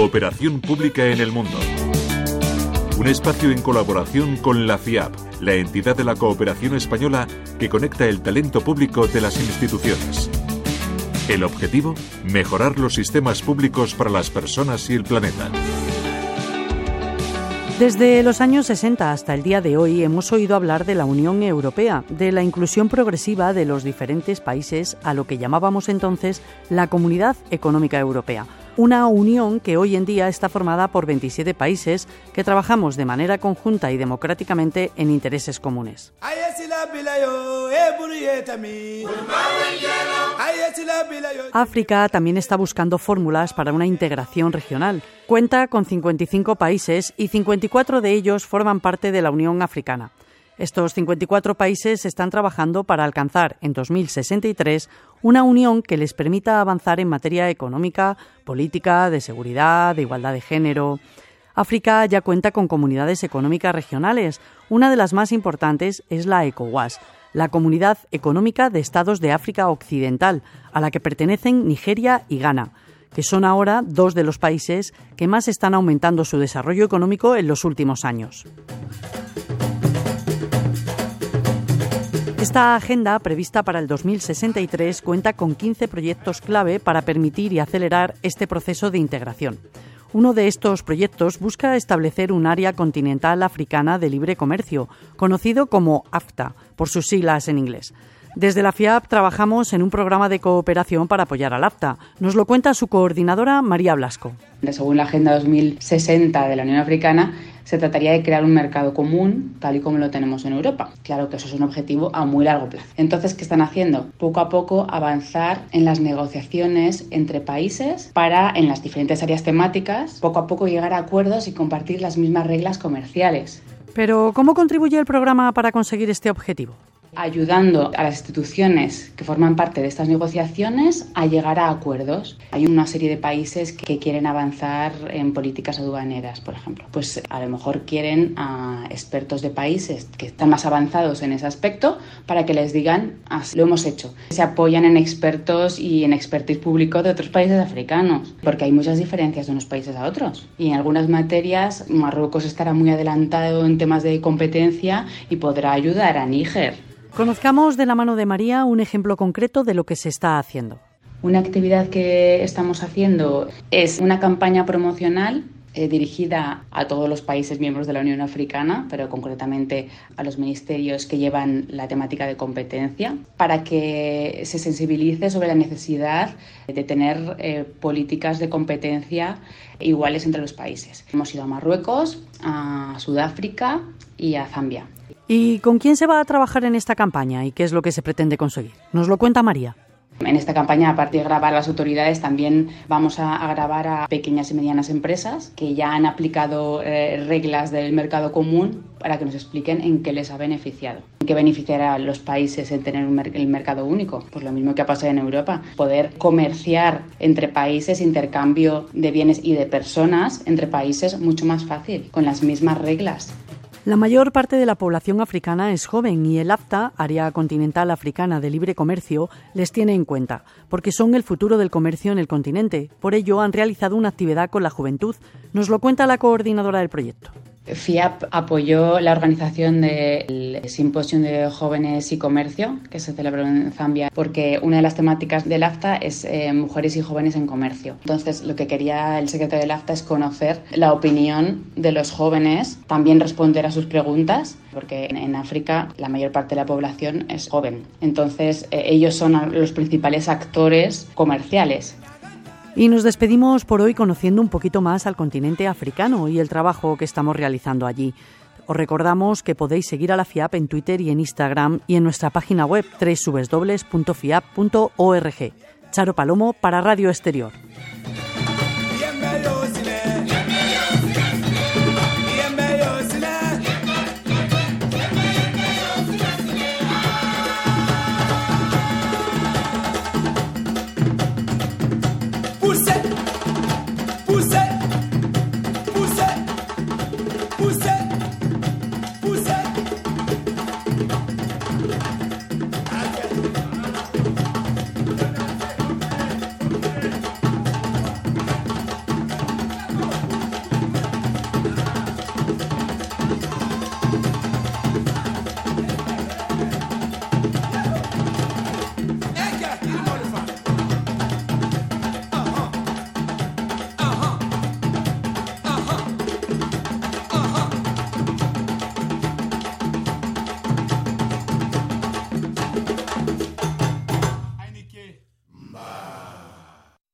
Cooperación Pública en el Mundo. Un espacio en colaboración con la FIAP, la entidad de la cooperación española que conecta el talento público de las instituciones. El objetivo, mejorar los sistemas públicos para las personas y el planeta. Desde los años 60 hasta el día de hoy hemos oído hablar de la Unión Europea, de la inclusión progresiva de los diferentes países a lo que llamábamos entonces la Comunidad Económica Europea una unión que hoy en día está formada por 27 países que trabajamos de manera conjunta y democráticamente en intereses comunes. África también está buscando fórmulas para una integración regional. Cuenta con 55 países y 54 de ellos forman parte de la Unión Africana. Estos 54 países están trabajando para alcanzar en 2063 una unión que les permita avanzar en materia económica, política, de seguridad, de igualdad de género. África ya cuenta con comunidades económicas regionales. Una de las más importantes es la ECOWAS, la Comunidad Económica de Estados de África Occidental, a la que pertenecen Nigeria y Ghana, que son ahora dos de los países que más están aumentando su desarrollo económico en los últimos años. Esta agenda, prevista para el 2063, cuenta con 15 proyectos clave para permitir y acelerar este proceso de integración. Uno de estos proyectos busca establecer un área continental africana de libre comercio, conocido como AFTA, por sus siglas en inglés. Desde la FIAP trabajamos en un programa de cooperación para apoyar al AFTA. Nos lo cuenta su coordinadora, María Blasco. Según la Agenda 2060 de la Unión Africana, se trataría de crear un mercado común tal y como lo tenemos en Europa. Claro que eso es un objetivo a muy largo plazo. Entonces, ¿qué están haciendo? Poco a poco avanzar en las negociaciones entre países para, en las diferentes áreas temáticas, poco a poco llegar a acuerdos y compartir las mismas reglas comerciales. Pero, ¿cómo contribuye el programa para conseguir este objetivo? Ayudando a las instituciones que forman parte de estas negociaciones a llegar a acuerdos. Hay una serie de países que quieren avanzar en políticas aduaneras, por ejemplo. Pues a lo mejor quieren a expertos de países que están más avanzados en ese aspecto para que les digan, ah, lo hemos hecho. Se apoyan en expertos y en expertise público de otros países africanos, porque hay muchas diferencias de unos países a otros. Y en algunas materias Marruecos estará muy adelantado en temas de competencia y podrá ayudar a Níger Conozcamos de la mano de María un ejemplo concreto de lo que se está haciendo. Una actividad que estamos haciendo es una campaña promocional eh, dirigida a todos los países miembros de la Unión Africana, pero concretamente a los ministerios que llevan la temática de competencia, para que se sensibilice sobre la necesidad de tener eh, políticas de competencia iguales entre los países. Hemos ido a Marruecos, a Sudáfrica y a Zambia. ¿Y con quién se va a trabajar en esta campaña y qué es lo que se pretende conseguir? Nos lo cuenta María. En esta campaña, aparte de grabar a las autoridades, también vamos a, grabar a pequeñas y medianas empresas que ya han aplicado eh, reglas del mercado común para que nos expliquen en qué les ha beneficiado. ¿En qué beneficiará a los países en tener el mercado único? Pues lo mismo que ha pasado en Europa. Poder comerciar entre países, intercambio de bienes y de personas entre países mucho más fácil, con las mismas reglas. La mayor parte de la población africana es joven y el AFTA, Área Continental Africana de Libre Comercio, les tiene en cuenta, porque son el futuro del comercio en el continente. Por ello han realizado una actividad con la juventud. Nos lo cuenta la coordinadora del proyecto. FIAP apoyó la organización del Simposio de Jóvenes y Comercio, que se celebró en Zambia, porque una de las temáticas del AFTA es eh, mujeres y jóvenes en comercio. Entonces, lo que quería el secretario del AFTA es conocer la opinión de los jóvenes, también responder a sus preguntas, porque en África la mayor parte de la población es joven. Entonces, eh, ellos son los principales actores comerciales y nos despedimos por hoy conociendo un poquito más al continente africano y el trabajo que estamos realizando allí. Os recordamos que podéis seguir a la FIAP en Twitter y en Instagram y en nuestra página web www.fiap.org. Charo Palomo para Radio Exterior.